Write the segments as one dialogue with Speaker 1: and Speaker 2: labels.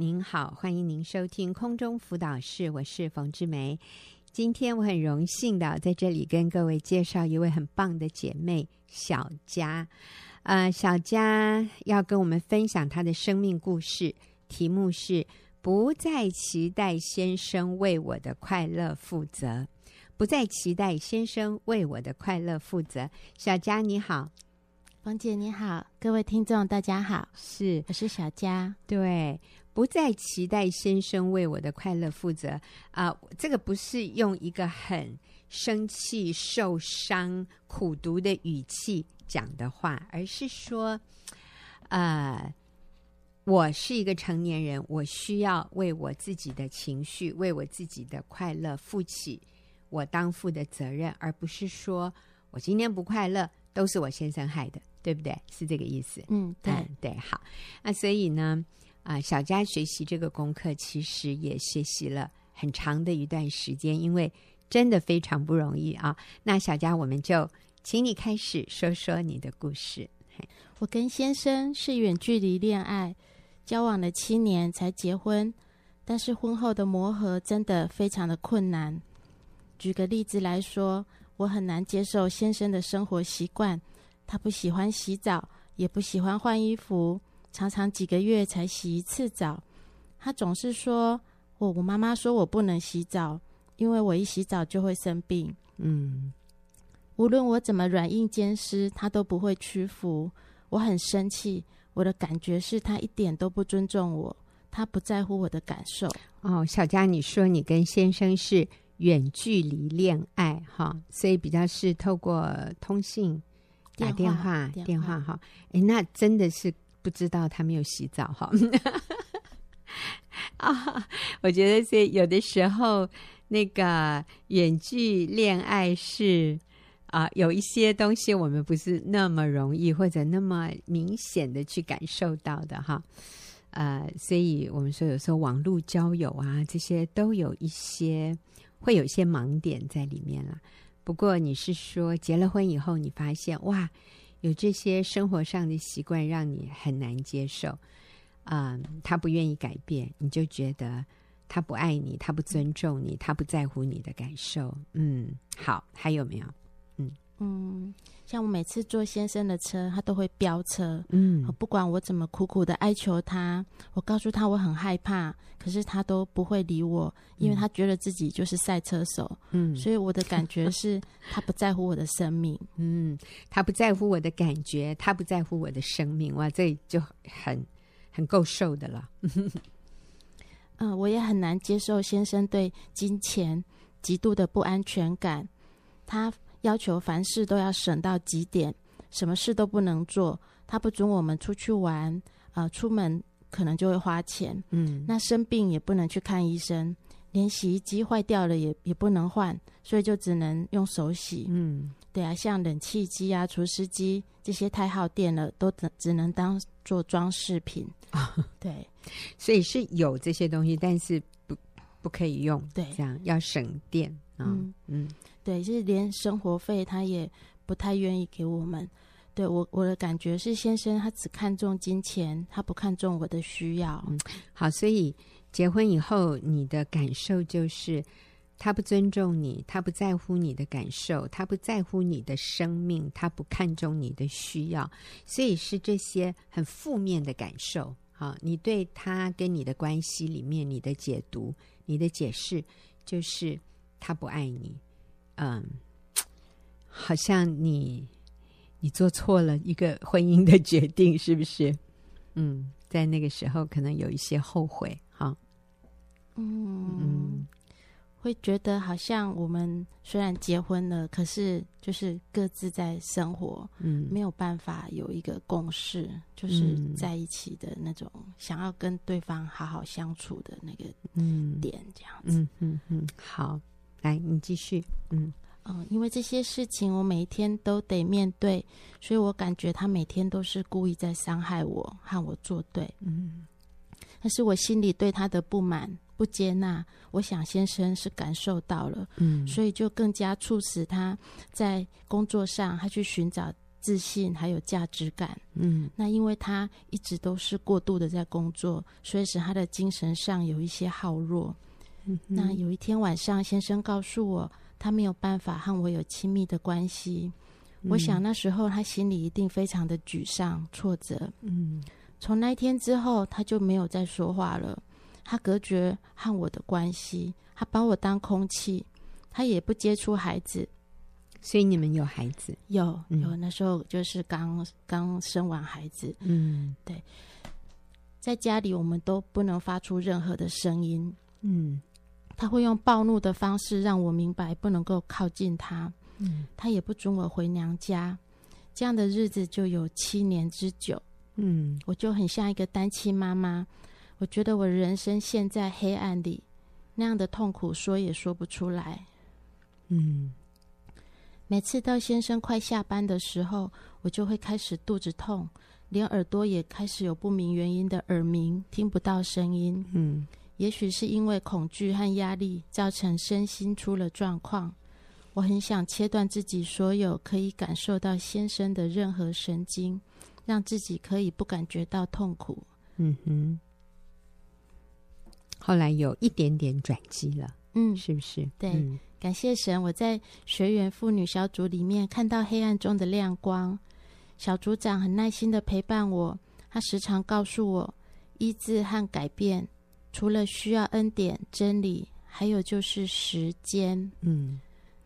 Speaker 1: 您好，欢迎您收听空中辅导室，我是冯志梅。今天我很荣幸的在这里跟各位介绍一位很棒的姐妹小佳。呃，小佳要跟我们分享她的生命故事，题目是“不再期待先生为我的快乐负责”。不再期待先生为我的快乐负责。小佳你好。
Speaker 2: 冯姐你好，各位听众大家好，
Speaker 1: 是
Speaker 2: 我是小佳。
Speaker 1: 对，不再期待先生为我的快乐负责啊、呃，这个不是用一个很生气、受伤、苦读的语气讲的话，而是说，呃，我是一个成年人，我需要为我自己的情绪、为我自己的快乐负起我当负的责任，而不是说我今天不快乐都是我先生害的。对不对？是这个意思。
Speaker 2: 嗯，对
Speaker 1: 嗯对，好。那所以呢，啊、呃，小佳学习这个功课，其实也学习了很长的一段时间，因为真的非常不容易啊。那小佳，我们就请你开始说说你的故事。
Speaker 2: 我跟先生是远距离恋爱，交往了七年才结婚，但是婚后的磨合真的非常的困难。举个例子来说，我很难接受先生的生活习惯。他不喜欢洗澡，也不喜欢换衣服，常常几个月才洗一次澡。他总是说：“我我妈妈说我不能洗澡，因为我一洗澡就会生病。”嗯，无论我怎么软硬兼施，他都不会屈服。我很生气，我的感觉是他一点都不尊重我，他不在乎我的感受。
Speaker 1: 哦，小佳，你说你跟先生是远距离恋爱哈，所以比较是透过通信。打电话，电话哈，哎，那真的是不知道他没有洗澡哈。啊，我觉得是有的时候那个远距恋爱是啊，有一些东西我们不是那么容易或者那么明显的去感受到的哈。呃，所以我们说有时候网络交友啊，这些都有一些会有一些盲点在里面了。不过你是说结了婚以后，你发现哇，有这些生活上的习惯让你很难接受，嗯，他不愿意改变，你就觉得他不爱你，他不尊重你，他不在乎你的感受。嗯，好，还有没有？嗯
Speaker 2: 嗯。像我每次坐先生的车，他都会飙车。
Speaker 1: 嗯，
Speaker 2: 不管我怎么苦苦的哀求他，我告诉他我很害怕，可是他都不会理我，因为他觉得自己就是赛车手。嗯，所以我的感觉是他不在乎我的生命。
Speaker 1: 嗯，他不在乎我的感觉，他不在乎我的生命。哇，这就很很够受的了。
Speaker 2: 嗯，我也很难接受先生对金钱极度的不安全感。他。要求凡事都要省到极点，什么事都不能做。他不准我们出去玩，啊、呃，出门可能就会花钱。嗯，那生病也不能去看医生，连洗衣机坏掉了也也不能换，所以就只能用手洗。嗯，对啊，像冷气机啊、除湿机这些太耗电了，都只只能当做装饰品。啊，对，
Speaker 1: 所以是有这些东西，但是不不可以用。
Speaker 2: 对，
Speaker 1: 这样要省电。嗯嗯。
Speaker 2: 对，就是连生活费他也不太愿意给我们。对，我我的感觉是，先生他只看重金钱，他不看重我的需要。
Speaker 1: 嗯，好，所以结婚以后，你的感受就是他不尊重你，他不在乎你的感受，他不在乎你的生命，他不看重你的需要，所以是这些很负面的感受。好，你对他跟你的关系里面，你的解读、你的解释，就是他不爱你。嗯，好像你你做错了一个婚姻的决定，是不是？嗯，在那个时候可能有一些后悔，哈。
Speaker 2: 嗯嗯，会觉得好像我们虽然结婚了，可是就是各自在生活，嗯，没有办法有一个共识，就是在一起的那种，想要跟对方好好相处的那个嗯点，这样子，
Speaker 1: 嗯嗯嗯，好。来，你继续。嗯
Speaker 2: 嗯，因为这些事情我每一天都得面对，所以我感觉他每天都是故意在伤害我，和我作对。嗯，但是我心里对他的不满、不接纳，我想先生是感受到了。嗯，所以就更加促使他在工作上，他去寻找自信还有价值感。
Speaker 1: 嗯，
Speaker 2: 那因为他一直都是过度的在工作，所以使他的精神上有一些耗弱。
Speaker 1: 嗯，
Speaker 2: 那有一天晚上，先生告诉我，他没有办法和我有亲密的关系。嗯，我想那时候他心里一定非常的沮丧、挫折。
Speaker 1: 嗯，
Speaker 2: 从那一天之后，他就没有再说话了。他隔绝和我的关系，他把我当空气，他也不接触孩子。
Speaker 1: 所以你们有孩子？
Speaker 2: 有有，那时候就是刚刚生完孩子。
Speaker 1: 嗯，
Speaker 2: 对，在家里我们都不能发出任何的声音。
Speaker 1: 嗯，
Speaker 2: 他会用暴怒的方式让我明白不能够靠近他。
Speaker 1: 嗯，
Speaker 2: 他也不准我回娘家。这样的日子就有七年之久。
Speaker 1: 嗯，
Speaker 2: 我就很像一个单亲妈妈。我觉得我人生陷在黑暗里，那样的痛苦说也说不出来。
Speaker 1: 嗯。
Speaker 2: 每次到先生快下班的时候，我就会开始肚子痛，连耳朵也开始有不明原因的耳鸣，听不到声音。
Speaker 1: 嗯，
Speaker 2: 也许是因为恐惧和压力造成身心出了状况。我很想切断自己所有可以感受到先生的任何神经，让自己可以不感觉到痛苦。
Speaker 1: 嗯哼。后来有一点点转机了，
Speaker 2: 嗯，
Speaker 1: 是不是？
Speaker 2: 对。
Speaker 1: 嗯
Speaker 2: 感谢神，我在学员妇女小组里面看到黑暗中的亮光。小组长很耐心的陪伴我，他时常告诉我，医治和改变除了需要恩典、真理，还有就是时间。
Speaker 1: 嗯，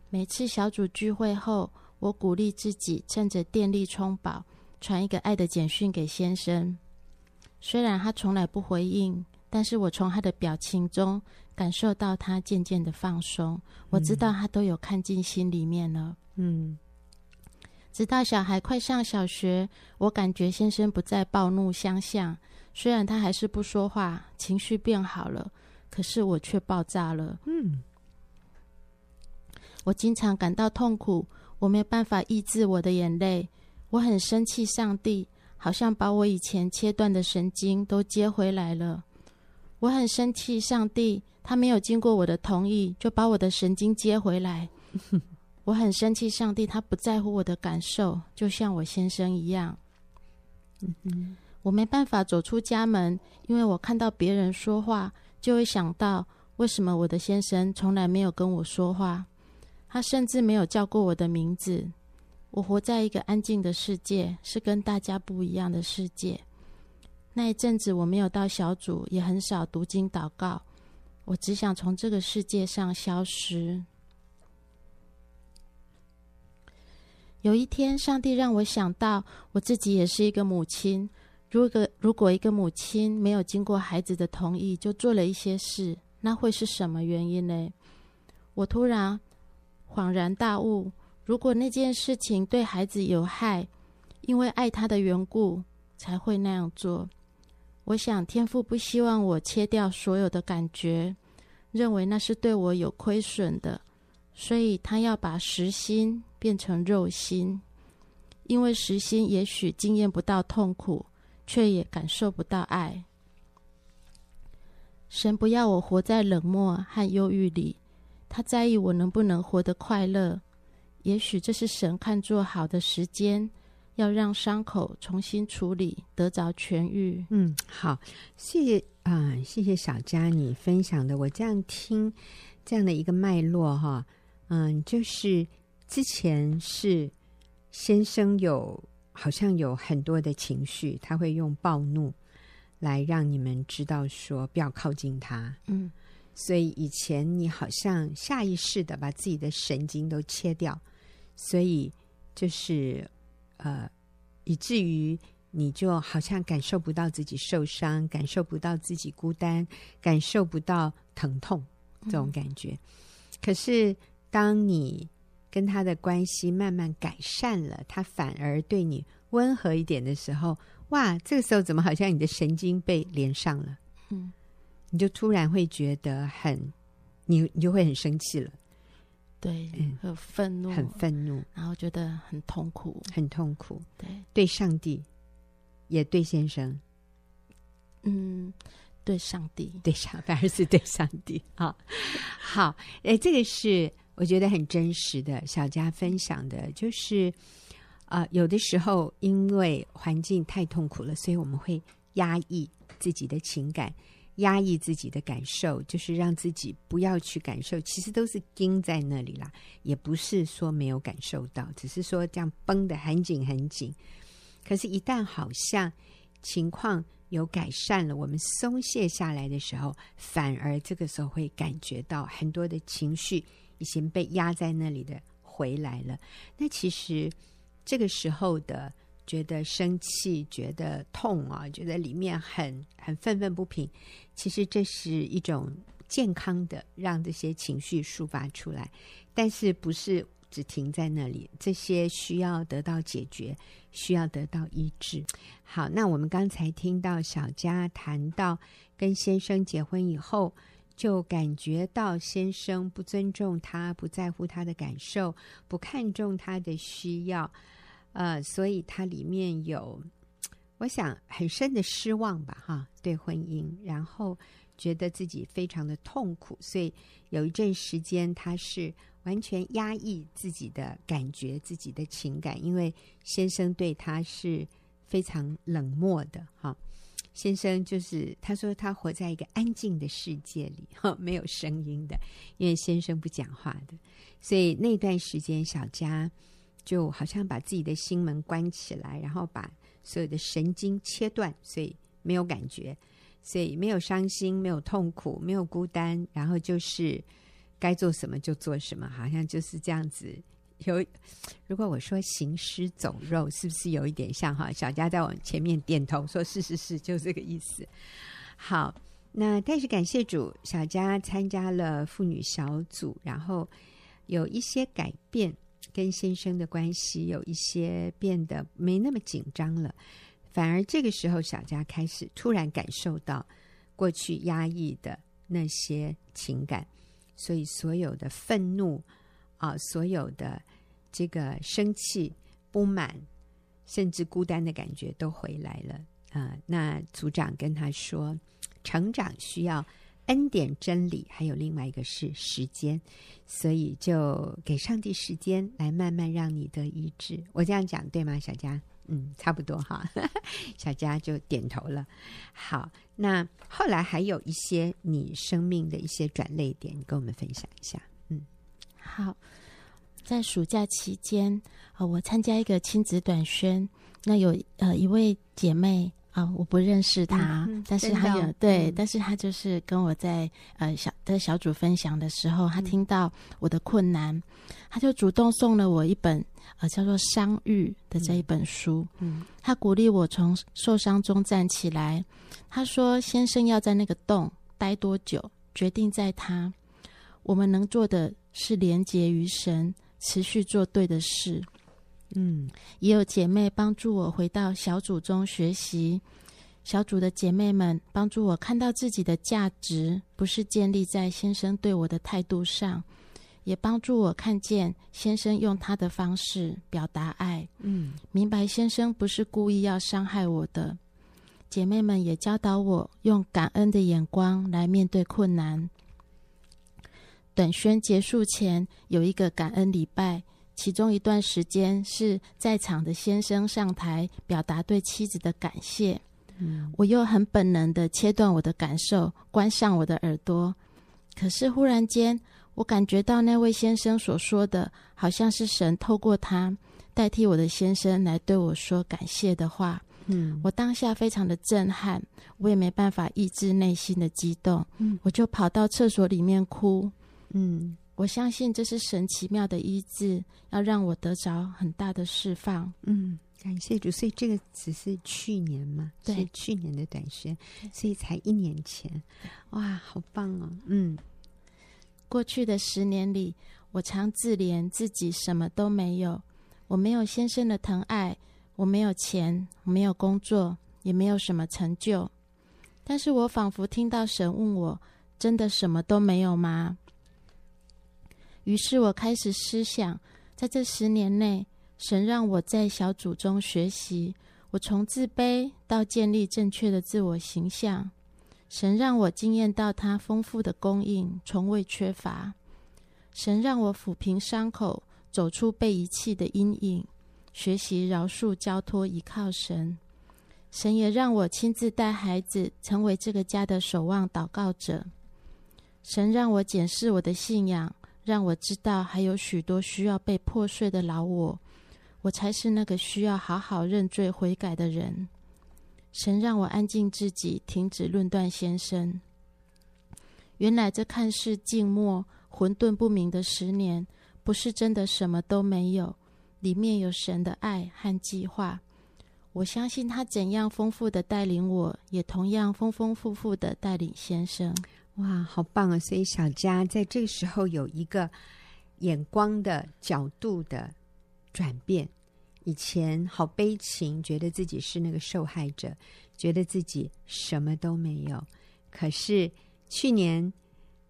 Speaker 2: 每次小组聚会后，我鼓励自己趁着电力充饱，传一个爱的简讯给先生。虽然他从来不回应，但是我从他的表情中。感受到他渐渐的放松，我知道他都有看进心里面了。
Speaker 1: 嗯，
Speaker 2: 直到小孩快上小学，我感觉先生不再暴怒相向，虽然他还是不说话，情绪变好了，可是我却爆炸了。
Speaker 1: 嗯，
Speaker 2: 我经常感到痛苦，我没有办法抑制我的眼泪，我很生气，上帝好像把我以前切断的神经都接回来了。我很生气，上帝。他没有经过我的同意，就把我的神经接回来。我很生气，上帝他不在乎我的感受，就像我先生一样。
Speaker 1: 嗯哼，
Speaker 2: 我没办法走出家门，因为我看到别人说话，就会想到为什么我的先生从来没有跟我说话，他甚至没有叫过我的名字。我活在一个安静的世界，是跟大家不一样的世界。那一阵子我没有到小组，也很少读经祷告。我只想从这个世界上消失。有一天，上帝让我想到，我自己也是一个母亲。如果如果一个母亲没有经过孩子的同意就做了一些事，那会是什么原因呢？我突然恍然大悟：如果那件事情对孩子有害，因为爱他的缘故才会那样做。我想，天父不希望我切掉所有的感觉，认为那是对我有亏损的，所以他要把实心变成肉心，因为实心也许经验不到痛苦，却也感受不到爱。神不要我活在冷漠和忧郁里，他在意我能不能活得快乐。也许这是神看作好的时间。要让伤口重新处理，得着痊愈。
Speaker 1: 嗯，好，谢谢啊、谢谢小佳你分享的。我这样听这样的一个脉络哈，嗯，就是之前是先生有好像有很多的情绪，他会用暴怒来让你们知道说不要靠近他。
Speaker 2: 嗯，
Speaker 1: 所以以前你好像下意识的把自己的神经都切掉，所以就是。呃，以至于你就好像感受不到自己受伤，感受不到自己孤单，感受不到疼痛这种感觉。嗯。可是，当你跟他的关系慢慢改善了，他反而对你温和一点的时候，哇，这个时候怎么好像你的神经被连上了？
Speaker 2: 嗯，
Speaker 1: 你就突然会觉得很，你你就会很生气了。
Speaker 2: 对，很愤怒，
Speaker 1: 很愤怒，
Speaker 2: 然后觉得很痛苦，
Speaker 1: 很痛苦。
Speaker 2: 对，
Speaker 1: 对上帝，也对先生，
Speaker 2: 嗯，对上帝，
Speaker 1: 对上，反而是对上帝啊。好，哎，这个是我觉得很真实的，小佳分享的，就是啊、呃，有的时候因为环境太痛苦了，所以我们会压抑自己的情感，压抑自己的感受，就是让自己不要去感受。其实都是钉在那里啦，也不是说没有感受到，只是说这样绷得很紧很紧。可是，一旦好像情况有改善了，我们松懈下来的时候，反而这个时候会感觉到很多的情绪已经被压在那里的回来了。那其实这个时候的觉得生气、觉得痛啊，觉得里面很很愤愤不平，其实这是一种健康的让这些情绪抒发出来，但是不是。只停在那里，这些需要得到解决，需要得到医治。好，那我们刚才听到小佳谈到跟先生结婚以后，就感觉到先生不尊重他，不在乎他的感受，不看重他的需要，呃，所以他里面有，我想很深的失望吧，哈，对婚姻，然后觉得自己非常的痛苦，所以有一阵时间他是。完全压抑自己的感觉，自己的情感，因为先生对他是非常冷漠的。哈，先生就是他说他活在一个安静的世界里，哈，没有声音的，因为先生不讲话的，所以那段时间小佳就好像把自己的心门关起来，然后把所有的神经切断，所以没有感觉，所以没有伤心，没有痛苦，没有孤单，然后就是。该做什么就做什么，好像就是这样子。有，如果我说行尸走肉，是不是有一点像哈？小佳在我前面点头说：“是是是，就这个意思。”好，那但是感谢主，小佳参加了妇女小组，然后有一些改变，跟先生的关系有一些变得没那么紧张了。反而这个时候，小佳开始突然感受到过去压抑的那些情感。所以，所有的愤怒啊，所有的这个生气、不满，甚至孤单的感觉都回来了啊。那组长跟他说，成长需要恩典、真理，还有另外一个是时间，所以就给上帝时间来慢慢让你得医治。我这样讲对吗，小佳？嗯，差不多哈，小佳就点头了。好，那后来还有一些你生命的一些转捩点，你跟我们分享一下。嗯，
Speaker 2: 好，在暑假期间，呃，我参加一个亲子短宣，那有呃一位姐妹。啊、哦，我不认识她，嗯、但是她有、嗯、对，但是她就是跟我在呃小的小组分享的时候，她听到我的困难，嗯、他就主动送了我一本呃叫做《伤愈》的这一本书。嗯，他鼓励我从受伤中站起来。他说：“先生要在那个洞待多久，决定在他。我们能做的是连结于神，持续做对的事。”嗯，也有姐妹帮助我回到小组中学习。小组的姐妹们帮助我看到自己的价值不是建立在先生对我的态度上，也帮助我看见先生用他的方式表达爱。嗯，明白先生不是故意要伤害我的。姐妹们也教导我用感恩的眼光来面对困难。短宣结束前有一个感恩礼拜。其中一段时间是在场的先生上台表达对妻子的感谢，嗯，我又很本能的切断我的感受，关上我的耳朵。可是忽然间，我感觉到那位先生所说的，好像是神透过他代替我的先生来对我说感谢的话。嗯，我当下非常的震撼，我也没办法抑制内心的激动，嗯，我就跑到厕所里面哭，嗯。我相信这是神奇妙的医治，要让我得着很大的释放。
Speaker 1: 嗯，感谢主。所以这个只是去年嘛，对，是去年的短宣，所以才一年前。哇，好棒哦！嗯，
Speaker 2: 过去的十年里，我常自怜自己什么都没有，我没有先生的疼爱，我没有钱，我没有工作，也没有什么成就。但是我仿佛听到神问我：真的什么都没有吗？于是我开始思想，在这十年内，神让我在小组中学习，我从自卑到建立正确的自我形象。神让我惊艳到他丰富的供应，从未缺乏。神让我抚平伤口，走出被遗弃的阴影。学习饶恕、交托、依靠神。神也让我亲自带孩子，成为这个家的守望祷告者。神让我检视我的信仰，让我知道还有许多需要被破碎的老我，我才是那个需要好好认罪悔改的人。神让我安静自己，停止论断先生。原来这看似静默、混沌不明的十年，不是真的什么都没有，里面有神的爱和计划。我相信他怎样丰富的带领我，也同样丰丰富富的带领先生。
Speaker 1: 哇，好棒啊！所以小佳在这个时候有一个眼光的角度的转变。以前好悲情，觉得自己是那个受害者，觉得自己什么都没有。可是去年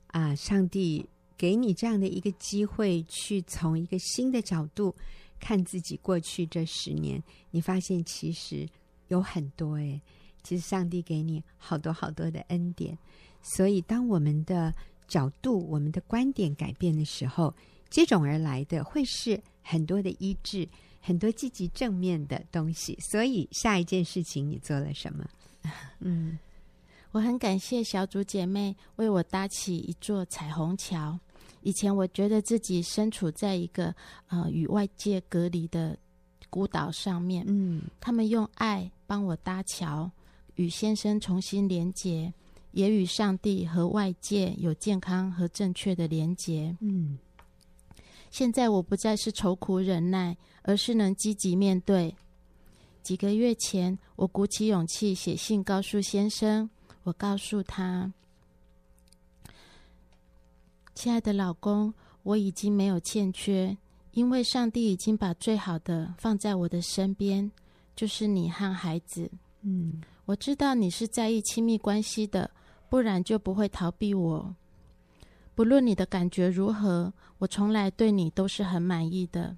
Speaker 1: 啊，上帝给你这样的一个机会，去从一个新的角度。看自己过去这十年，你发现其实有很多诶，其实上帝给你好多好多的恩典，所以当我们的角度、我们的观点改变的时候，接踵而来的会是很多的医治，很多积极正面的东西。所以下一件事情你做了什么？
Speaker 2: 嗯，我很感谢小组姐妹为我搭起一座彩虹桥。以前我觉得自己身处在一个呃与外界隔离的孤岛上面，嗯，他们用爱帮我搭桥，与先生重新连结，也与上帝和外界有健康和正确的连结，嗯。现在我不再是愁苦忍耐，而是能积极面对。几个月前，我鼓起勇气写信告诉先生，我告诉他。亲爱的老公，我已经没有欠缺，因为上帝已经把最好的放在我的身边，就是你和孩子。嗯，我知道你是在意亲密关系的，不然就不会逃避我。不论你的感觉如何，我从来对你都是很满意的。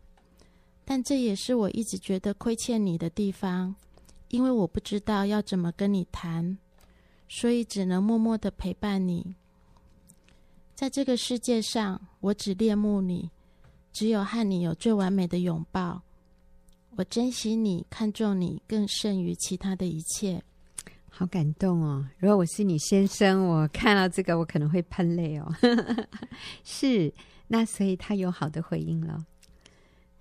Speaker 2: 但这也是我一直觉得亏欠你的地方，因为我不知道要怎么跟你谈，所以只能默默的陪伴你。在这个世界上，我只恋慕你，只有和你有最完美的拥抱。我珍惜你，看重你，更胜于其他的一切。
Speaker 1: 好感动哦！如果我是你先生，我看到这个，我可能会喷泪哦。是，那所以他有好的回应了。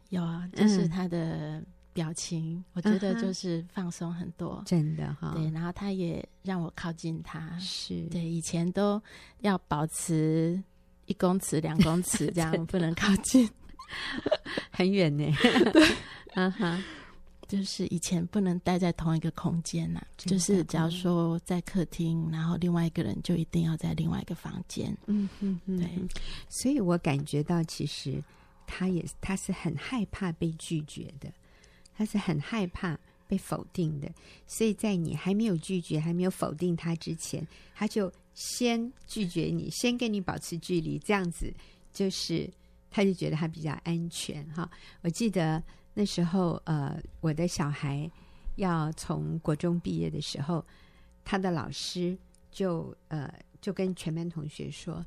Speaker 2: 有啊，就是他的。嗯表情，我觉得就是放松很多，uh
Speaker 1: 真的哈。
Speaker 2: 对，然后他也让我靠近他，
Speaker 1: 是
Speaker 2: 对。以前都要保持一公尺、两公尺这样，不能靠近，
Speaker 1: 很远呢。对，嗯哼，
Speaker 2: 就是以前不能待在同一个空间呐、啊，就是假如说在客厅，然后另外一个人就一定要在另外一个房间。嗯嗯嗯，对。
Speaker 1: 所以我感觉到，其实他也他是很害怕被拒绝的。他是很害怕被否定的，所以在你还没有拒绝、还没有否定他之前，他就先拒绝你，先跟你保持距离，这样子就是他就觉得他比较安全哈。我记得那时候，呃，我的小孩要从国中毕业的时候，他的老师就呃就跟全班同学说：“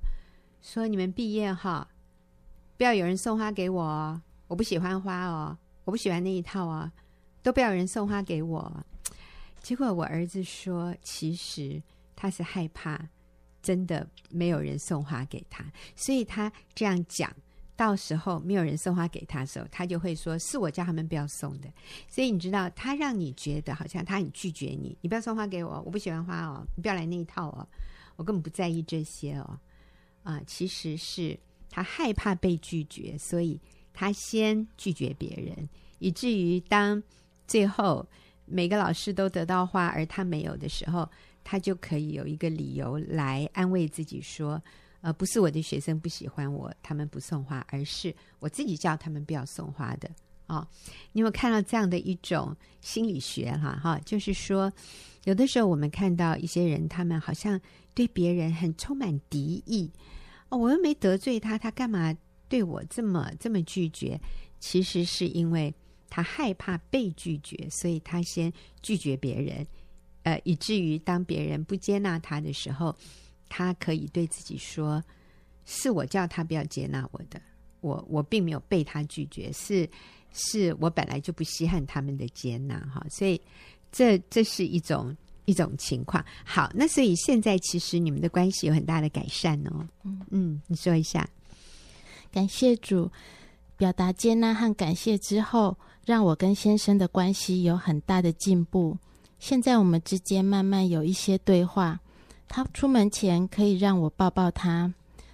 Speaker 1: 说你们毕业哈，不要有人送花给我哦，我不喜欢花哦。”我不喜欢那一套哦，都不要有人送花给我。结果我儿子说，其实他是害怕真的没有人送花给他，所以他这样讲。到时候没有人送花给他的时候，他就会说是我叫他们不要送的。所以你知道，他让你觉得好像他很拒绝你，你不要送花给我，我不喜欢花哦，你不要来那一套哦，我根本不在意这些哦。啊，其实是他害怕被拒绝，所以。他先拒绝别人，以至于当最后每个老师都得到花，而他没有的时候，他就可以有一个理由来安慰自己说：“呃，不是我的学生不喜欢我，他们不送花，而是我自己叫他们不要送花的。”哦，你有没有看到这样的一种心理学？哈哈，就是说，有的时候我们看到一些人，他们好像对别人很充满敌意。哦，我又没得罪他，他干嘛？对我这么这么拒绝，其实是因为他害怕被拒绝，所以他先拒绝别人，呃，以至于当别人不接纳他的时候，他可以对自己说：“是我叫他不要接纳我的，我我并没有被他拒绝，是是我本来就不稀罕他们的接纳哈，所以这这是一种一种情况。好，那所以现在其实你们的关系有很大的改善哦。嗯嗯，你说一下，
Speaker 2: 感谢主，表达接纳和感谢之后，让我跟先生的关系有很大的进步。现在我们之间慢慢有一些对话。他出门前可以让我抱抱他，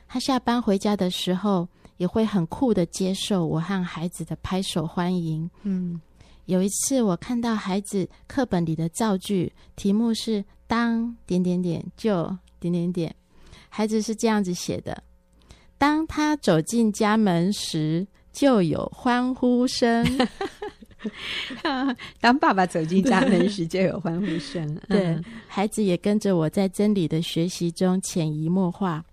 Speaker 2: 他下班回家的时候也会很酷的接受我和孩子的拍手欢迎。嗯，有一次我看到孩子课本里的造句，题目是“当点点点就点点点”，孩子是这样子写的：当他走进家门时，就有欢呼声。
Speaker 1: 当爸爸走进家门时，就有欢呼声。
Speaker 2: 对，嗯、孩子也跟着我在真理的学习中潜移默化。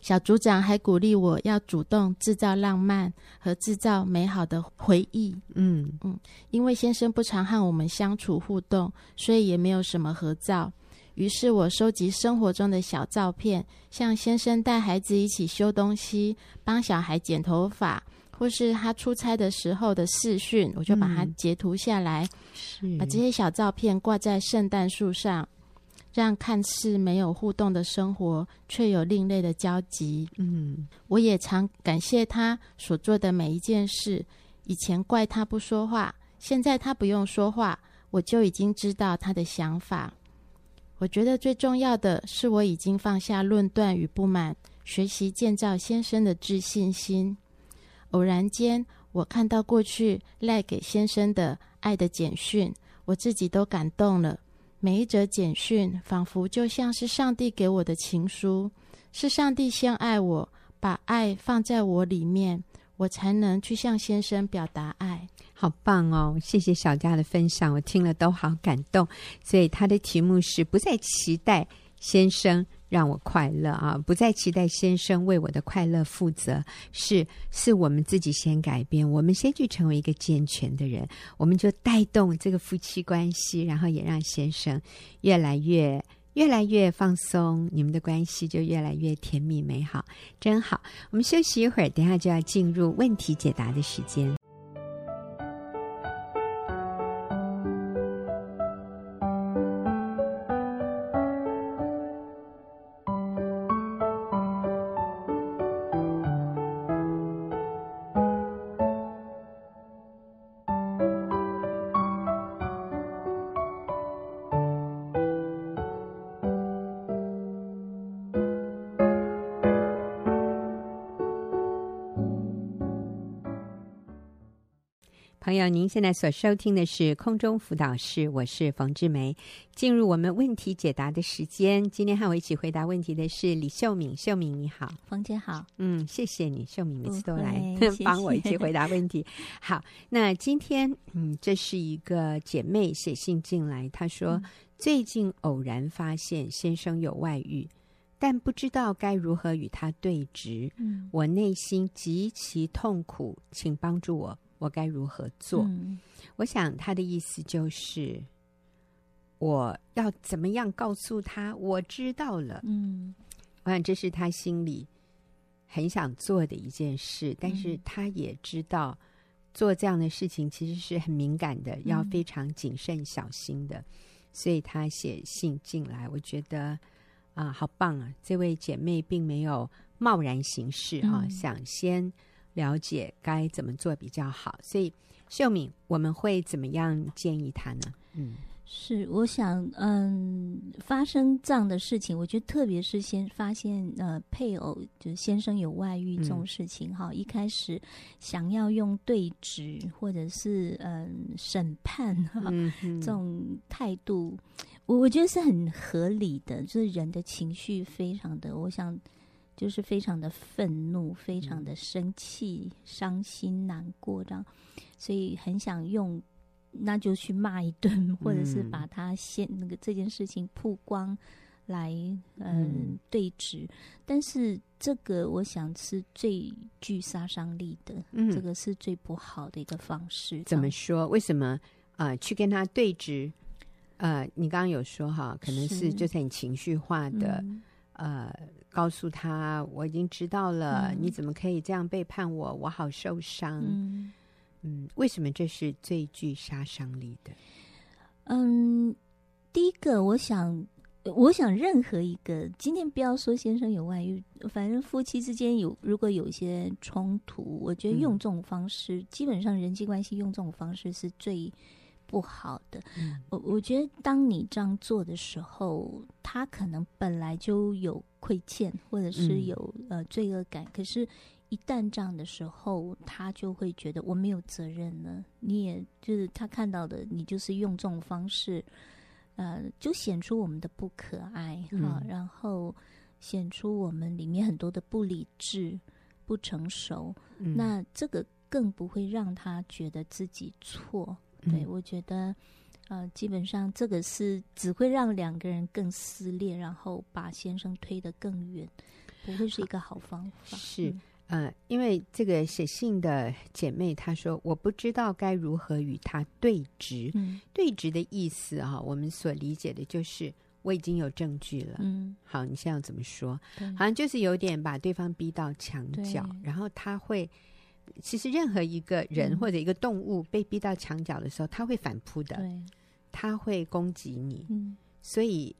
Speaker 2: 小组长还鼓励我要主动制造浪漫和制造美好的回忆。嗯嗯，因为先生不常和我们相处互动，所以也没有什么合照。于是我收集生活中的小照片，像先生带孩子一起修东西，帮小孩剪头发。或是他出差的时候的视讯，我就把它截图下来，嗯、把这些小照片挂在圣诞树上，让看似没有互动的生活却有另类的交集。嗯，我也常感谢他所做的每一件事。以前怪他不说话，现在他不用说话，我就已经知道他的想法。我觉得最重要的是，我已经放下论断与不满，学习建造先生的自信心。偶然间，我看到过去赖给先生的爱的简讯，我自己都感动了。每一则简讯仿佛就像是上帝给我的情书，是上帝先爱我，把爱放在我里面，我才能去向先生表达爱。
Speaker 1: 好棒哦！谢谢小佳的分享，我听了都好感动。所以他的题目是不再期待先生让我快乐啊！不再期待先生为我的快乐负责，是是我们自己先改变，我们先去成为一个健全的人，我们就带动这个夫妻关系，然后也让先生越来越越来越放松，你们的关系就越来越甜蜜美好，真好。我们休息一会儿，等下就要进入问题解答的时间。朋友，您现在所收听的是空中辅导室，我是冯志梅。进入我们问题解答的时间，今天和我一起回答问题的是李秀敏。秀敏你好，
Speaker 3: 冯姐好。
Speaker 1: 嗯，谢谢你，秀敏每次都来帮 我一起回答问题。谢谢好，那今天嗯，这是一个姐妹写信进来，她说、嗯、最近偶然发现先生有外遇，但不知道该如何与他对峙。嗯，我内心极其痛苦，请帮助我。我该如何做？嗯，我想他的意思就是，我要怎么样告诉他我知道了。嗯，我想这是他心里很想做的一件事，但是他也知道做这样的事情其实是很敏感的，要非常谨慎小心的，所以他写信进来。我觉得啊，好棒啊！这位姐妹并没有贸然行事啊，想先。了解该怎么做比较好，所以秀敏，我们会怎么样建议他呢？嗯，
Speaker 3: 是，我想，嗯，发生这样的事情，我觉得特别是先发现呃配偶就是先生有外遇这种事情，哈、嗯，一开始想要用对峙或者是嗯审判哈、嗯、这种态度，我我觉得是很合理的，就是人的情绪非常的，我想。就是非常的愤怒，非常的生气、伤心、难过这样，所以很想用，那就去骂一顿，或者是把他先那个这件事情曝光来，嗯，对峙。但是这个我想是最具杀伤力的，嗯，这个是最不好的一个方式。
Speaker 1: 怎么说？为什么啊、呃？去跟他对峙？呃，你刚刚有说哈，可能是就是很情绪化的。呃，告诉他我已经知道了，嗯，你怎么可以这样背叛我？我好受伤。嗯，嗯，为什么这是最具杀伤力的？
Speaker 3: 嗯，第一个，我想，我想任何一个，今天不要说先生有外遇，反正夫妻之间有如果有一些冲突，我觉得用这种方式，嗯、基本上人际关系用这种方式是最不好的。嗯、我我觉得，当你这样做的时候，他可能本来就有亏欠，或者是有、嗯、呃罪恶感，可是。一旦这样的时候，他就会觉得我没有责任了。你也就是他看到的，你就是用这种方式，呃，就显出我们的不可爱哈，嗯、然后显出我们里面很多的不理智、不成熟。嗯、那这个更不会让他觉得自己错。嗯、对，我觉得，呃，基本上这个是只会让两个人更撕裂，然后把先生推得更远，不会是一个好方法。
Speaker 1: 是。
Speaker 3: 嗯
Speaker 1: 呃，因为这个写信的姐妹她说，我不知道该如何与他对质。嗯，对质的意思啊，我们所理解的就是我已经有证据了。嗯，好，你现在要怎么说？好像就是有点把对方逼到墙角，然后他会，其实任何一个人或者一个动物被逼到墙角的时候，他会反扑的，对他会攻击你。嗯，所以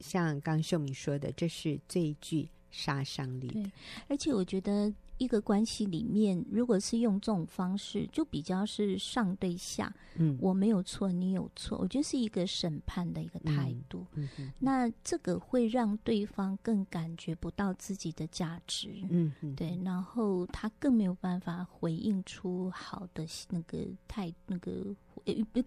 Speaker 1: 像刚秀敏说的，这是最具杀伤力的，
Speaker 3: 而且我觉得。一个关系里面，如果是用这种方式，就比较是上对下。嗯，我没有错，你有错，我觉得是一个审判的一个态度。嗯，嗯嗯，那这个会让对方更感觉不到自己的价值。嗯，嗯对，然后他更没有办法回应出好的那个态，那个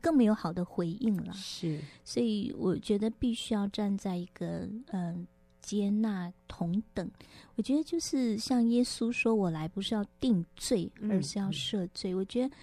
Speaker 3: 更没有好的回应了。
Speaker 1: 是，
Speaker 3: 所以我觉得必须要站在一个嗯。呃接纳同等，我觉得就是像耶稣说：“我来不是要定罪，而是要赦罪。嗯”我觉得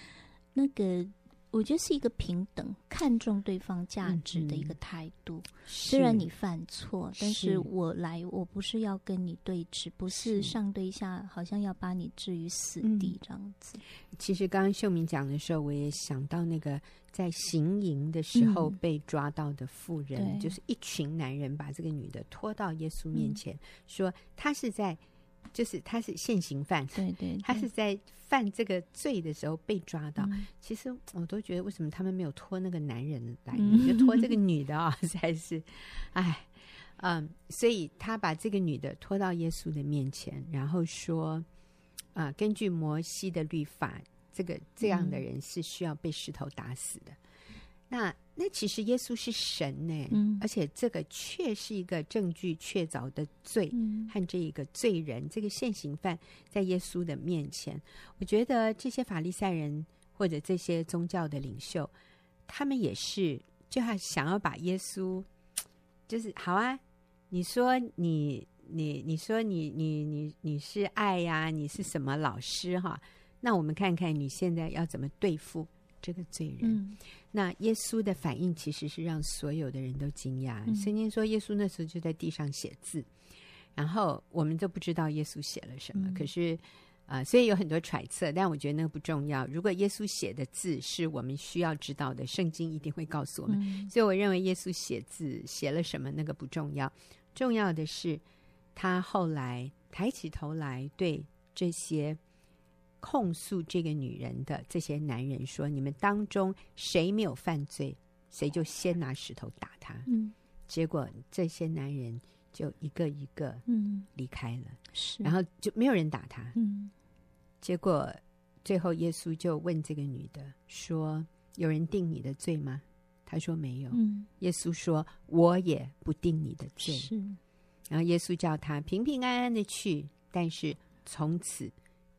Speaker 3: 那个。我觉得是一个平等、看重对方价值的一个态度。嗯、虽然你犯错，是但是我来，我不是要跟你对峙，不是上对下，好像要把你置于死地这样子。嗯、
Speaker 1: 其实刚刚秀明讲的时候，我也想到那个在行营的时候被抓到的妇人，嗯、就是一群男人把这个女的拖到耶稣面前，嗯、说她是在。就是他是现行犯，
Speaker 3: 对，对对，
Speaker 1: 他是在犯这个罪的时候被抓到。嗯、其实我都觉得，为什么他们没有拖那个男人来，嗯、就拖这个女的啊、哦？才是，哎，嗯，所以他把这个女的拖到耶稣的面前，然后说，啊、呃，根据摩西的律法，这个这样的人是需要被石头打死的。嗯、那。那其实耶稣是神呢，嗯，而且这个确是一个证据确凿的罪，嗯，和这一个罪人，这个现行犯在耶稣的面前，我觉得这些法利赛人或者这些宗教的领袖，他们也是就还想要把耶稣，就是好啊，你说你你你说你你你你是爱呀，你是什么老师哈？那我们看看你现在要怎么对付这个罪人。嗯那耶稣的反应其实是让所有的人都惊讶。圣经、嗯、说，耶稣那时候就在地上写字，然后我们都不知道耶稣写了什么。嗯、可是，啊、呃，所以有很多揣测，但我觉得那个不重要。如果耶稣写的字是我们需要知道的，圣经一定会告诉我们。嗯、所以，我认为耶稣写字写了什么，那个不重要。重要的是，他后来抬起头来对这些。控诉这个女人的这些男人说：“你们当中谁没有犯罪，谁就先拿石头打他。”嗯，结果这些男人就一个一个嗯离开了，是，然后就没有人打他。嗯，结果最后耶稣就问这个女的说：“有人定你的罪吗？”她说：“没有。”嗯，耶稣说：“我也不定你的罪。”是，然后耶稣叫他平平安安的去，但是从此。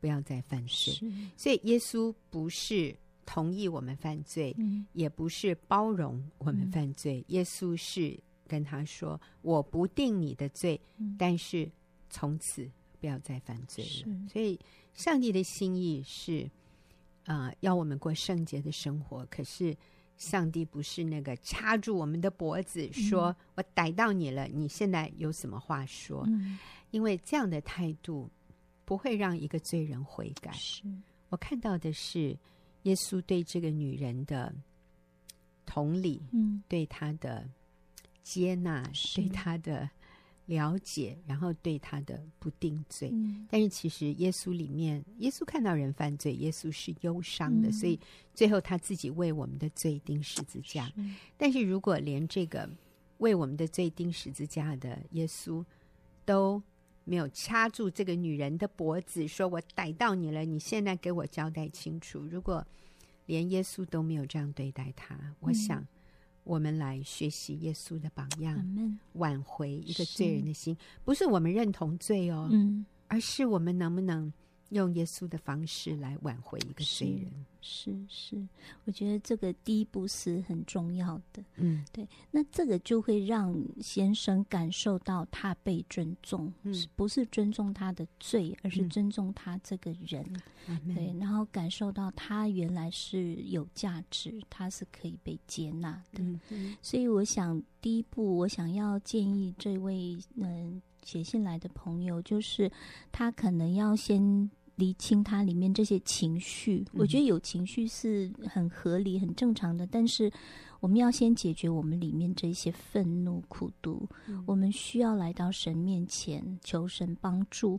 Speaker 1: 不要再犯罪，所以耶稣不是同意我们犯罪，嗯、也不是包容我们犯罪。嗯、耶稣是跟他说：“我不定你的罪，嗯、但是从此不要再犯罪了。”所以上帝的心意是啊、呃，要我们过圣洁的生活。可是上帝不是那个掐住我们的脖子，说：“嗯、我逮到你了，你现在有什么话说？”嗯、因为这样的态度。不会让一个罪人悔改。是我看到的是耶稣对这个女人的同理，嗯，对她的接纳，对她的了解，然后对她的不定罪。
Speaker 3: 嗯
Speaker 1: 但是其实耶稣里面，耶稣看到人犯罪，耶稣是忧伤的，
Speaker 3: 嗯
Speaker 1: 所以最后他自己为我们的罪钉十字架。
Speaker 3: 是
Speaker 1: 但是如果连这个为我们的罪钉十字架的耶稣都没有掐住这个女人的脖子，说我逮到你了，你现在给我交代清楚。如果连耶稣都没有这样对待他，我想我们来学习耶稣的榜
Speaker 3: 样，
Speaker 1: 挽回一个罪人的心，不是我们认同罪哦，
Speaker 3: 嗯，
Speaker 1: 而是我们能不能用耶稣的方式来挽回一个罪人。
Speaker 3: 是是，我觉得这个第一步是很重要的。
Speaker 1: 嗯，
Speaker 3: 对，那这个就会让先生感受到他被尊重，
Speaker 1: 嗯
Speaker 3: 是不是尊重他的罪，而是尊重他这个人。对，然后感受到他原来是有价值，他是可以被接纳的。所以，我想第一步，我想要建议这位嗯写信来的朋友，就是他可能要先厘清它里面这些情绪。我觉得有情绪是很合理、很正常的，但是我们要先解决我们里面这些愤怒、苦毒。我们需要来到神面前求神帮助。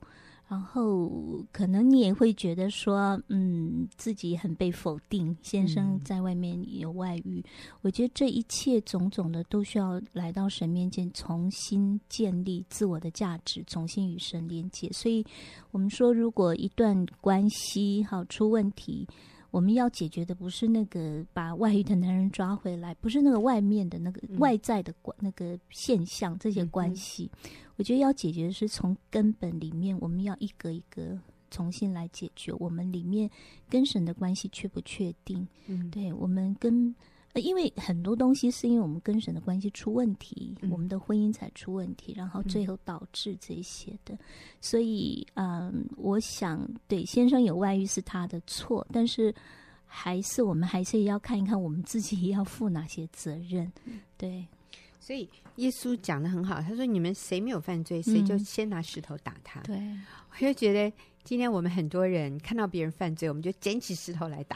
Speaker 3: 然后，可能你也会觉得说，嗯，自己很被否定，先生在外面有外遇。嗯、我觉得这一切种种的，都需要来到神面前，重新建立自我的价值，重新与神连接。所以，我们说，如果一段关系好出问题，我们要解决的不是那个把外遇的男人抓回来，不是那个外面的那个外在的关、嗯、那个现象，这些关系。嗯我觉得要解决的是从根本里面，我们要一个一个重新来解决我们里面跟神的关系确不确定？
Speaker 1: 嗯，
Speaker 3: 对我们跟呃，因为很多东西是因为我们跟神的关系出问题，
Speaker 1: 嗯、
Speaker 3: 我们的婚姻才出问题，然后最后导致这些的。嗯、所以，嗯，我想对先生有外遇是他的错，但是还是我们还是要看一看我们自己要负哪些责任。对。
Speaker 1: 所以耶稣讲的很好，他说：“你们谁没有犯罪，谁就先拿石头打他。”对，我就觉得今天我们很多人看到别人犯罪，我们就捡起石头来打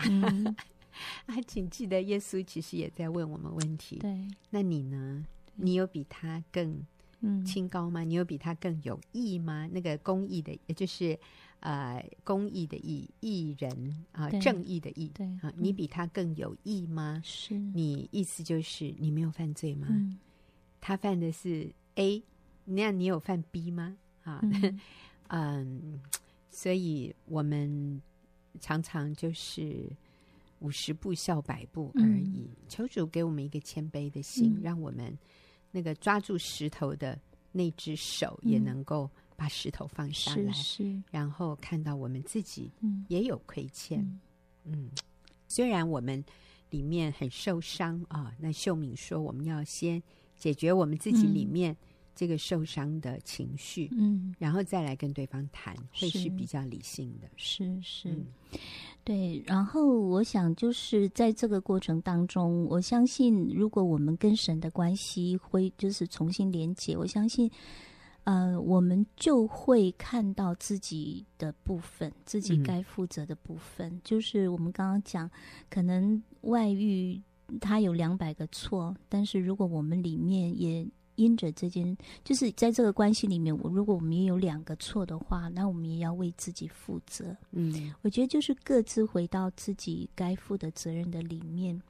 Speaker 1: 啊，请记得耶稣其实也在问我们问题。
Speaker 3: 对，
Speaker 1: 那你呢？你有比他更清高吗？
Speaker 3: 嗯、
Speaker 1: 你有比他更有义吗？那个公义的，也就是呃公义的义，义人啊，
Speaker 3: 对
Speaker 1: 正义的义。
Speaker 3: 对
Speaker 1: 啊，你比他更有义吗？
Speaker 3: 是
Speaker 1: 你意思就是你没有犯罪吗？
Speaker 3: 嗯
Speaker 1: 他犯的是 A，那你有犯 B 吗？啊，嗯，嗯，所以我们常常就是五十步笑百步而已。嗯，求主给我们一个谦卑的心，嗯，让我们那个抓住石头的那只手也能够把石头放下来，
Speaker 3: 是是，
Speaker 1: 然后看到我们自己也有亏欠。
Speaker 3: 嗯，
Speaker 1: 嗯，虽然我们里面很受伤啊，那秀敏说我们要先。解决我们自己里面这个受伤的情绪，
Speaker 3: 嗯，
Speaker 1: 然后再来跟对方谈，会是。比较理性的。
Speaker 3: 是是，
Speaker 1: 嗯、
Speaker 3: 对。然后我想，就是在这个过程当中，我相信，如果我们跟神的关系会就是重新连接，我相信，呃，我们就会看到自己的部分，自己该负责的部分。嗯、就是我们刚刚讲，可能外遇。他有两百个错，但是如果我们里面也因着这件，就是在这个关系里面，我如果我们也有两个错的话，那我们也要为自己负责。
Speaker 1: 嗯，
Speaker 3: 我觉得就是各自回到自己该负的责任的里面，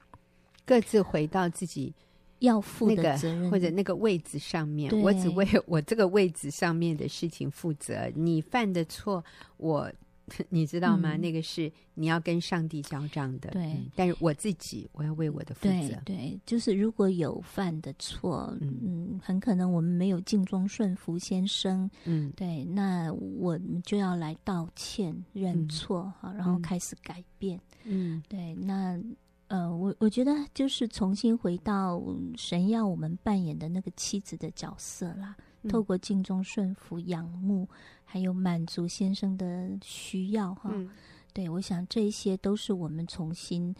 Speaker 1: 各自回到自己
Speaker 3: 要负的责任
Speaker 1: 或者那个位置上面。我只为我这个位置上面的事情负责。你犯的错，我。你知道吗？嗯、那个是你要跟上帝交账的。
Speaker 3: 对、
Speaker 1: 嗯，但是我自己我要为我的负责。
Speaker 3: 对，对，就是如果有犯的错，嗯，嗯，很可能我们没有尽忠顺服先生，
Speaker 1: 嗯，
Speaker 3: 对，那我们就要来道歉、认错，哈、嗯，然后开始改变。
Speaker 1: 嗯，
Speaker 3: 对，那呃，我我觉得就是重新回到神要我们扮演的那个妻子的角色啦。透过敬重、顺服、仰慕，还有满足先生的需要，哈、嗯，对，我想这些都是我们重新，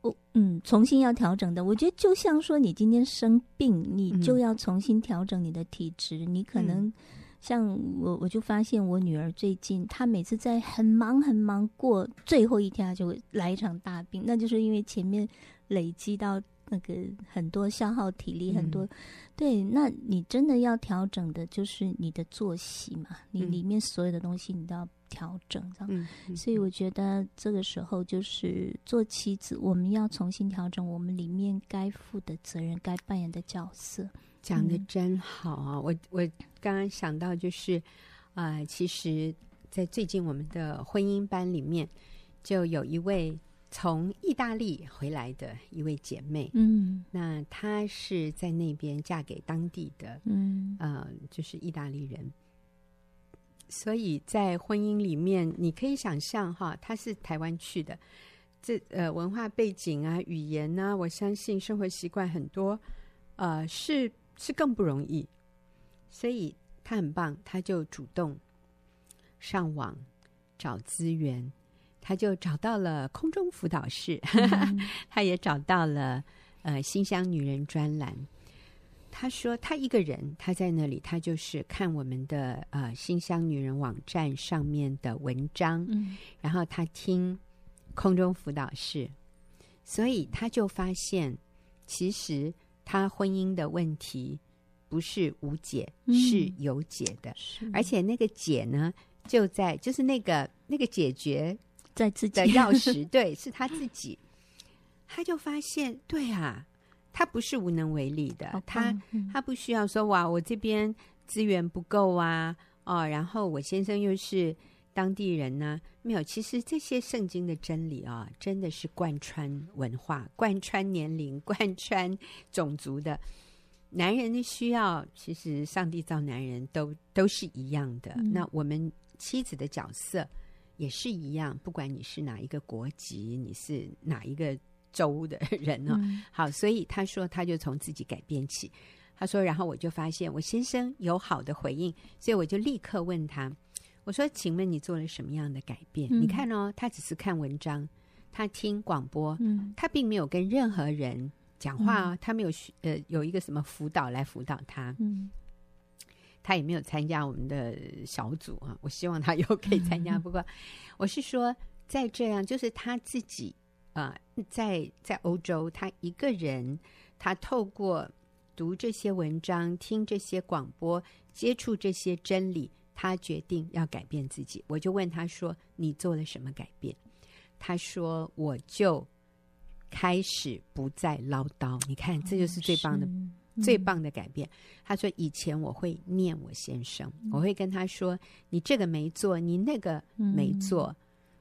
Speaker 3: 我嗯，重新要调整的。我觉得就像说，你今天生病，你就要重新调整你的体质。嗯、你可能像我，我就发现我女儿最近，她每次在很忙很忙过最后一天，她就会来一场大病，那就是因为前面累积到。那个很多消耗体力，很多、
Speaker 1: 嗯、
Speaker 3: 对。那你真的要调整的，就是你的作息嘛，你里面所有的东西你都要调整，这样。
Speaker 1: 嗯嗯、
Speaker 3: 所以我觉得这个时候就是做妻子，我们要重新调整我们里面该负的责任，该扮演的角色。
Speaker 1: 讲的真好啊！嗯、我我刚刚想到就是，啊、呃，其实，在最近我们的婚姻班里面，就有一位。从意大利回来的一位姐妹，
Speaker 3: 嗯，
Speaker 1: 那她是在那边嫁给当地的，
Speaker 3: 嗯，
Speaker 1: 呃，就是意大利人，所以在婚姻里面，你可以想象哈，她是台湾去的，这呃文化背景啊、语言呢、啊，我相信生活习惯很多，呃，是是更不容易，所以他很棒，他就主动上网找资源。他就找到了空中辅导室，嗯、他也找到了呃新乡女人专栏。他说他一个人，他在那里，他就是看我们的呃新乡女人网站上面的文章，
Speaker 3: 嗯、
Speaker 1: 然后他听空中辅导室，所以他就发现，其实他婚姻的问题不是无解，
Speaker 3: 嗯、
Speaker 1: 是有解的，而且那个解呢，就在就是那个那个解决。
Speaker 3: 在自己
Speaker 1: 的钥匙，对，是他自己。他就发现，对啊，他不是无能为力的，他、嗯、他不需要说哇，我这边资源不够啊，哦，然后我先生又是当地人呢、啊，没有。其实这些圣经的真理啊，真的是贯穿文化、贯穿年龄、贯穿种族的。男人的需要，其实上帝造男人都都是一样的。嗯、那我们妻子的角色。也是一样，不管你是哪一个国籍，你是哪一个州的人呢、哦？
Speaker 3: 嗯、
Speaker 1: 好，所以他说，他就从自己改变起。他说，然后我就发现我先生有好的回应，所以我就立刻问他，我说：“请问你做了什么样的改变？”嗯、你看哦，他只是看文章，他听广播，
Speaker 3: 嗯、
Speaker 1: 他并没有跟任何人讲话、哦，嗯、他没有学呃有一个什么辅导来辅导他。
Speaker 3: 嗯
Speaker 1: 他也没有参加我们的小组啊，我希望他以后可以参加。不过，我是说，在这样，就是他自己啊、呃，在在欧洲，他一个人，他透过读这些文章、听这些广播、接触这些真理，他决定要改变自己。我就问他说：“你做了什么改变？”他说：“我就开始不再唠叨。”你看，这就是最棒的。最棒的改变，他说：“以前我会念我先生，我会跟他说，你这个没做，你那个没做，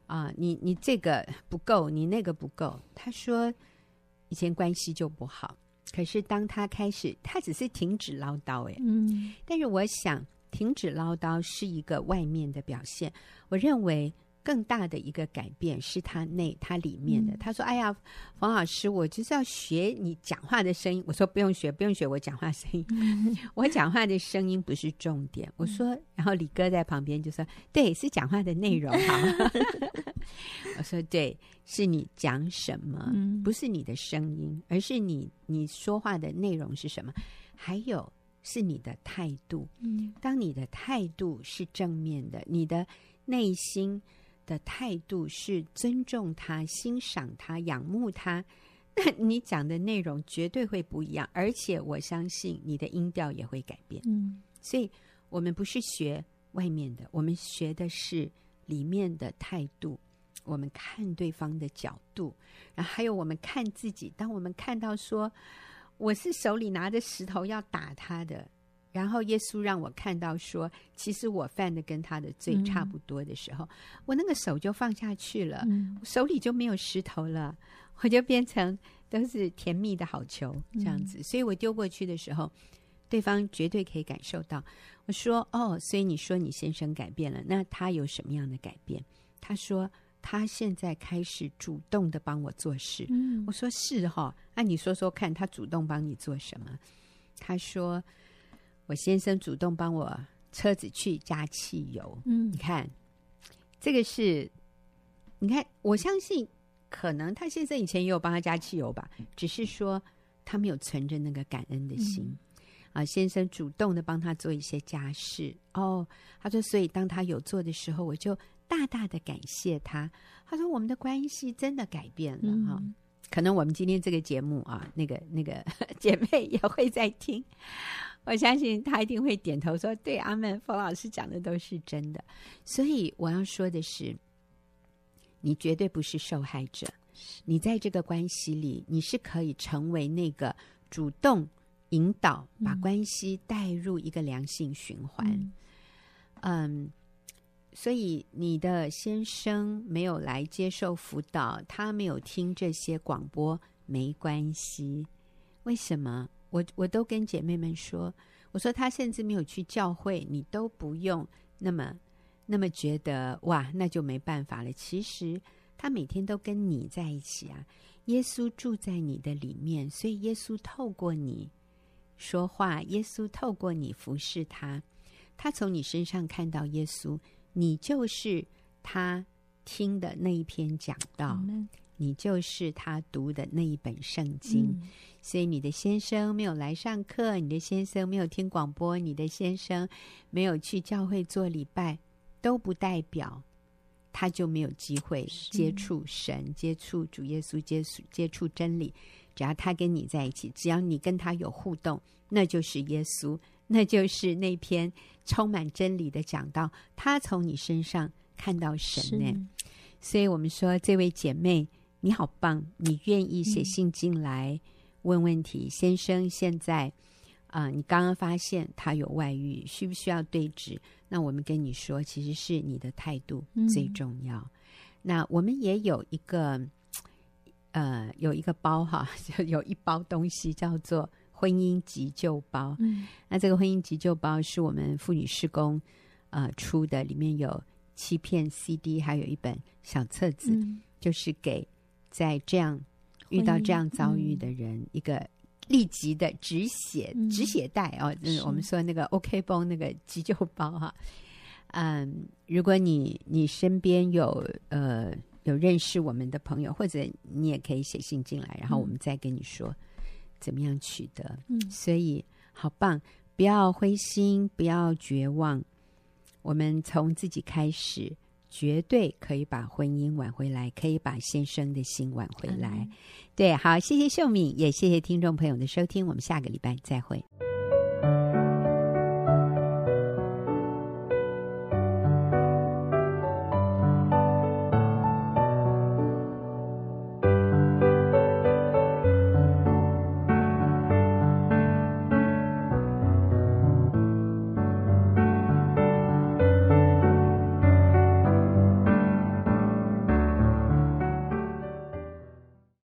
Speaker 1: 啊，你你这个不够，你那个不够。”他说：“以前关系就不好，可是当他开始，他只是停止唠叨，哎，
Speaker 3: 嗯，
Speaker 1: 但是我想，停止唠叨是一个外面的表现，我认为。”更大的一个改变是他内他里面的。嗯、他说：“哎呀，冯老师，我就是要学你讲话的声音。”我说：“不用学，不用学我讲话声音。嗯、我讲话的声音不是重点。嗯”我说，然后李哥在旁边就说：“对，是讲话的内容好。”我说：“对，是你讲什么，
Speaker 3: 嗯、
Speaker 1: 不是你的声音，而是你你说话的内容是什么，还有是你的态度。
Speaker 3: 嗯，
Speaker 1: 当你的态度是正面的，你的内心。”的态度是尊重他、欣赏他、仰慕他，那你讲的内容绝对会不一样，而且我相信你的音调也会改变。
Speaker 3: 嗯，
Speaker 1: 所以我们不是学外面的，我们学的是里面的态度。我们看对方的角度，然后还有我们看自己。当我们看到说我是手里拿着石头要打他的。然后耶稣让我看到说，其实我犯的跟他的罪差不多的时候，嗯、我那个手就放下去了，
Speaker 3: 嗯、
Speaker 1: 手里就没有石头了，我就变成都是甜蜜的好球这样子。嗯、所以我丢过去的时候，对方绝对可以感受到。我说：“哦，所以你说你先生改变了，那他有什么样的改变？”他说：“他现在开始主动的帮我做事。
Speaker 3: 嗯”
Speaker 1: 我说：“是哈、哦，那、啊、你说说看，他主动帮你做什么？”他说。我先生主动帮我车子去加汽油，
Speaker 3: 嗯，
Speaker 1: 你看，这个是，你看，我相信可能他先生以前也有帮他加汽油吧，只是说他没有存着那个感恩的心、嗯、啊。先生主动的帮他做一些家事，哦，他说，所以当他有做的时候，我就大大的感谢他。他说，我们的关系真的改变了哈、
Speaker 3: 嗯，
Speaker 1: 可能我们今天这个节目啊，那个那个 姐妹也会在听，我相信他一定会点头说：“对，阿门，冯老师讲的都是真的。”所以我要说的是，你绝对不是受害者，你在这个关系里，你是可以成为那个主动引导，把关系带入一个良性循环。嗯。嗯所以你的先生没有来接受辅导，他没有听这些广播，没关系。为什么？我我都跟姐妹们说，我说他甚至没有去教会，你都不用那么那么觉得哇，那就没办法了。其实他每天都跟你在一起啊，耶稣住在你的里面，所以耶稣透过你说话，耶稣透过你服侍他，他从你身上看到耶稣。你就是他听的那一篇讲道，你就是他读的那一本圣经。嗯、所以你的先生没有来上课，你的先生没有听广播，你的先生没有去教会做礼拜，都不代表他就没有机会接触神、接触主耶稣、接触接触真理。只要他跟你在一起，只要你跟他有互动，那就是耶稣。那就是那篇充满真理的讲道，他从你身上看到神呢。所以我们说，这位姐妹你好棒，你愿意写信进来问问题。嗯、先生现在啊、呃，你刚刚发现他有外遇，需不需要对质？那我们跟你说，其实是你的态度最重要。嗯、那我们也有一个呃，有一个包哈，就有一包东西叫做。婚姻急救包，嗯，那这个婚姻急救包是我们妇女施工呃出的，里面有七片 CD，还有一本小册子，嗯、就是给在这样遇到这样遭遇的人一个立即的止血止、嗯、血带哦，是我们说那个 OK 绷那个急救包哈，嗯，如果你你身边有呃有认识我们的朋友，或者你也可以写信进来，然后我们再跟你说。嗯怎么样取得？嗯，所以好棒！不要灰心，不要绝望。我们从自己开始，绝对可以把婚姻挽回来，可以把先生的心挽回来。嗯、对，好，谢谢秀敏，也谢谢听众朋友的收听。我们下个礼拜再会。